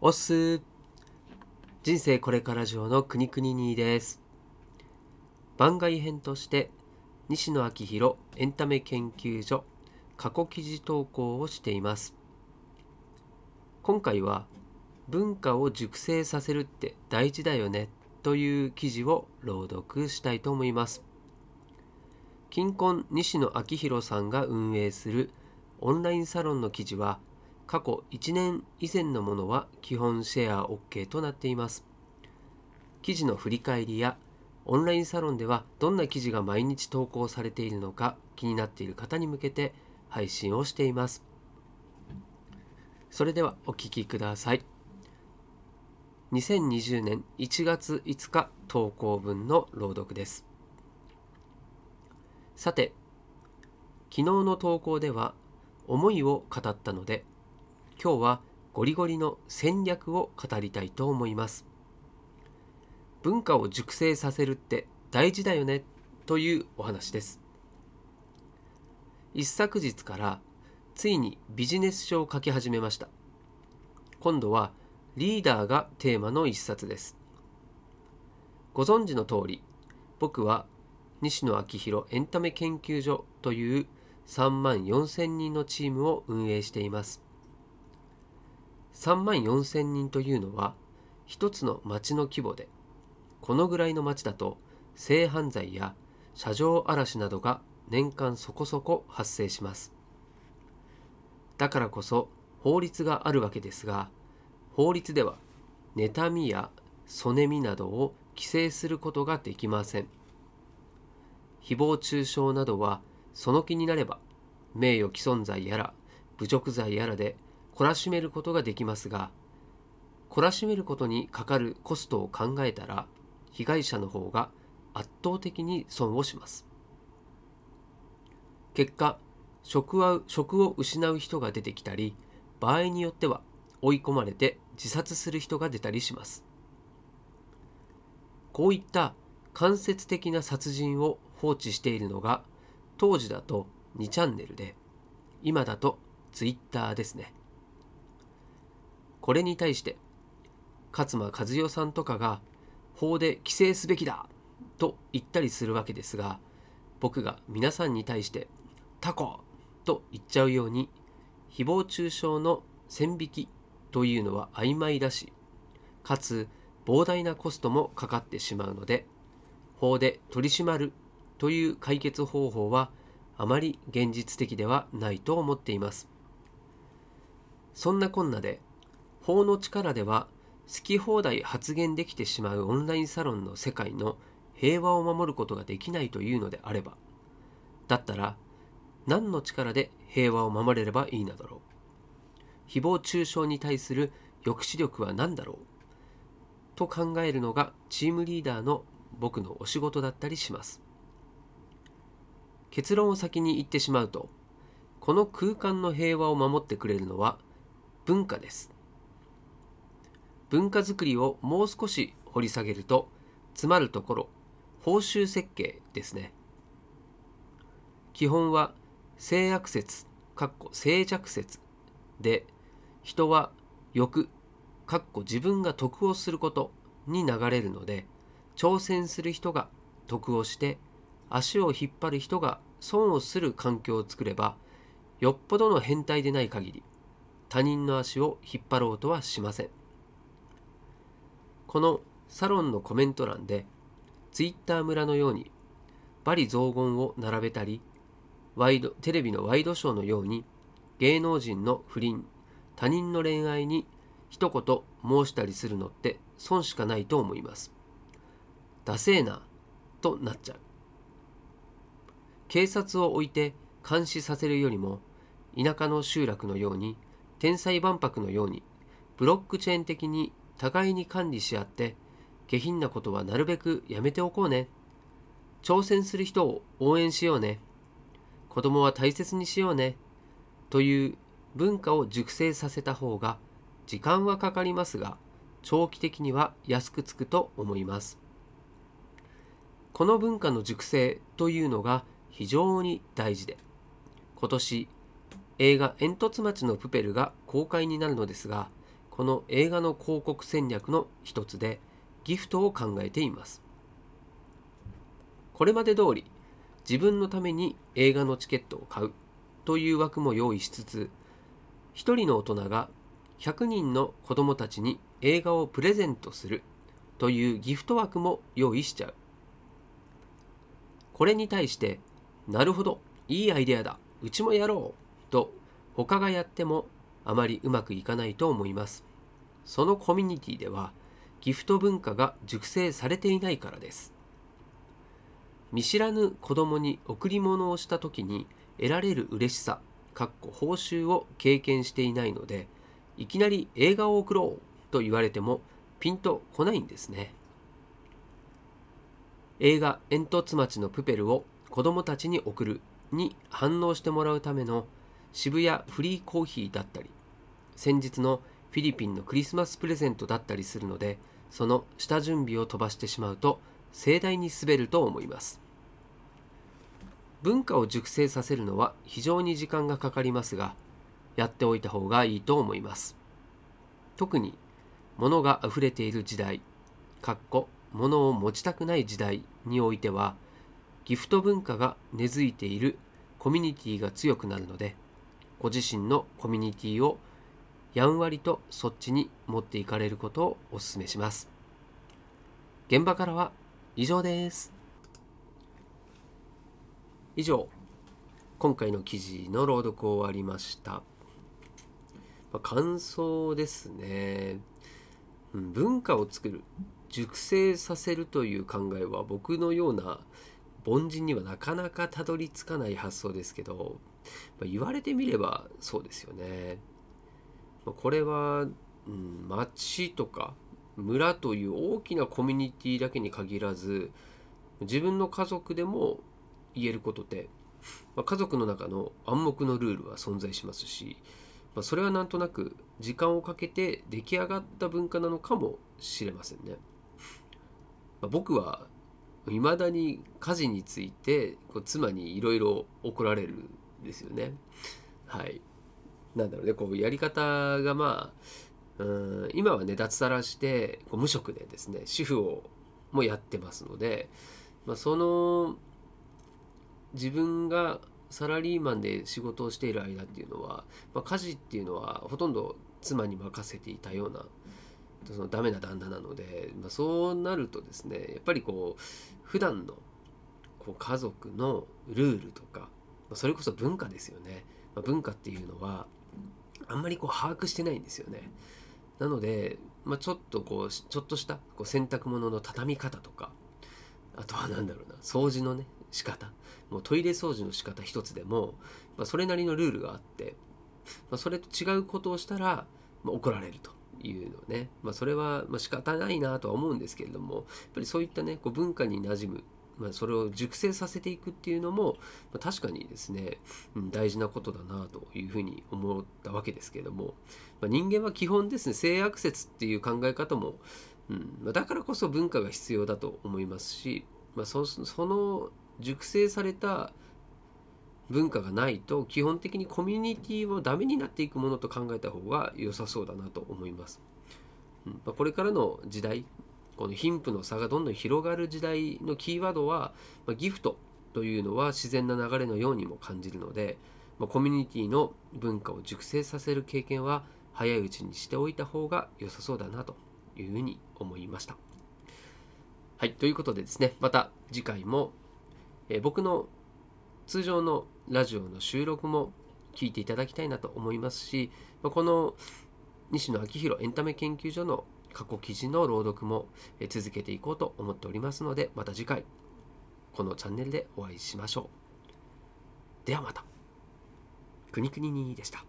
おっす人生これから上の国国にです。番外編として西野昭弘エンタメ研究所過去記事投稿をしています。今回は文化を熟成させるって大事だよねという記事を朗読したいと思います。近婚西野昭弘さんが運営するオンラインサロンの記事は過去1年以前のものは基本シェア OK となっています。記事の振り返りやオンラインサロンではどんな記事が毎日投稿されているのか気になっている方に向けて配信をしています。それではお聞きください。2020年1月5日投稿分の朗読です。さて昨日の投稿では思いを語ったので今日はゴリゴリの戦略を語りたいと思います。文化を熟成させるって大事だよねというお話です。一昨日からついにビジネス書を書き始めました。今度はリーダーがテーマの一冊です。ご存知の通り僕は西野昭弘エンタメ研究所という3万4千人のチームを運営しています。3万4千人というのは一つの町の規模でこのぐらいの町だと性犯罪や車上荒らしなどが年間そこそこ発生します。だからこそ法律があるわけですが法律では妬みやそねみなどを規制することができません。誹謗中傷などはその気になれば名誉毀損罪やら侮辱罪やらで懲らしめることができますが懲らしめることにかかるコストを考えたら被害者の方が圧倒的に損をします結果職は職を失う人が出てきたり場合によっては追い込まれて自殺する人が出たりしますこういった間接的な殺人を放置しているのが当時だと2チャンネルで、今だとツイッターですね。これに対して、勝間和代さんとかが法で規制すべきだと言ったりするわけですが、僕が皆さんに対してタコと言っちゃうように、誹謗中傷の線引きというのは曖昧だし、かつ膨大なコストもかかってしまうので、法で取り締まるという解決方法はあまり現実的ではないと思っています。そんなこんなで法の力では好き放題発言できてしまうオンラインサロンの世界の平和を守ることができないというのであればだったら何の力で平和を守れればいいのだろう。誹謗中傷に対する抑止力は何だろう。と考えるのがチームリーダーの僕のお仕事だったりします。結論を先に言ってしまうとこの空間の平和を守ってくれるのは文化です。文化づくりをもう少し掘り下げると詰まるところ報酬設計ですね。基本は性悪説静寂説で人は欲かっこ自分が得をすることに流れるので挑戦する人が得をして足を引っ張る人が損をする環境を作ればよっぽどの変態でない限り他人の足を引っ張ろうとはしません。このサロンのコメント欄でツイッター村のように罵詈雑言を並べたりワイドテレビのワイドショーのように芸能人の不倫他人の恋愛に一言申したりするのって損しかないと思います。ダセーなとなっちゃう。警察を置いて監視させるよりも田舎の集落のように天才万博のようにブロックチェーン的に互いに管理し合って下品なことはなるべくやめておこうね。挑戦する人を応援しようね。子供は大切にしようね。という文化を熟成させた方が時間はかかりますが長期的には安くつくと思います。この文化の熟成というのが非常に大事で今年映画「煙突町のプペル」が公開になるのですがこの映画の広告戦略の一つでギフトを考えています。これまで通り自分のために映画のチケットを買うという枠も用意しつつ1人の大人が100人の子供たちに映画をプレゼントするというギフト枠も用意しちゃう。これに対してなるほどいいアイデアだうちもやろうと他がやってもあまりうまくいかないと思います。そのコミュニティではギフト文化が熟成されていないからです。見知らぬ子供に贈り物をした時に得られる嬉しさかっこ報酬を経験していないのでいきなり映画を送ろうと言われてもピンとこないんですね。映画「煙突町のプペル」を子供たちに送るに反応してもらうための渋谷フリーコーヒーだったり先日のフィリピンのクリスマスプレゼントだったりするのでその下準備を飛ばしてしまうと盛大に滑ると思います。文化を熟成させるのは非常に時間がかかりますがやっておいた方がいいと思います。特に物が溢れている時代かっこ物を持ちたくない時代においてはギフト文化が根付いているコミュニティが強くなるのでご自身のコミュニティをやんわりとそっちに持っていかれることをお勧めします。現場からは以上です。以上今回の記事の朗読を終わりました、まあ、感想ですね、うん、文化を作る熟成させるという考えは僕のような凡人にはなかなかたどり着かない発想ですけど、まあ、言われてみればそうですよね。これは、うん、町とか村という大きなコミュニティだけに限らず自分の家族でも言えることで、まあ、家族の中の暗黙のルールは存在しますし、まあ、それはなんとなく時間をかけて出来上がった文化なのかもしれませんね。まあ、僕は未だに家事についてこう妻にいろいろ怒られるんですよね。はい。なんだろうね、こうやり方がまあ、うん今はね、脱サラしてこう無職でですね、主婦をもやってますので、まあ、その自分がサラリーマンで仕事をしている間っていうのは、まあ、家事っていうのはほとんど妻に任せていたようなそのダメな旦那なので、まあ、そうなるとですねやっぱりこう普段のこう家族のルールとか、ま、それこそ文化ですよね、まあ、文化っていうのはあんまりこう把握してないんですよね。なので、まあ、ちょっとこうちょっとしたこう洗濯物の畳み方とかあとは何だろうな掃除のね仕方。もうトイレ掃除の仕方一つでも、まあ、それなりのルールがあって、まあ、それと違うことをしたら、まあ、怒られるというのね、まあ、それはまあ仕方ないなとは思うんですけれどもやっぱりそういったねこう文化に馴染むまあ、それを熟成させていくっていうのも、まあ、確かにですね、うん、大事なことだなというふうに思ったわけですけれども、まあ、人間は基本ですね性悪説っていう考え方も、うんま、だからこそ文化が必要だと思いますし、まそ、の熟成された文化がないと基本的にコミュニティをダメになっていくものと考えた方が良さそうだなと思います。うんま、これからの時代この貧富の差がどんどん広がる時代のキーワードは、まあ、ギフトというのは自然な流れのようにも感じるので、まあ、コミュニティの文化を熟成させる経験は早いうちにしておいた方が良さそうだなというふうに思いました。はい、ということでですね、また次回も、えー、僕の通常のラジオの収録も聞いていただきたいなと思いますし、まあ、この西野昭弘エンタメ研究所の過去記事の朗読も続けていこうと思っておりますのでまた次回このチャンネルでお会いしましょう。ではまた。くにくににでした。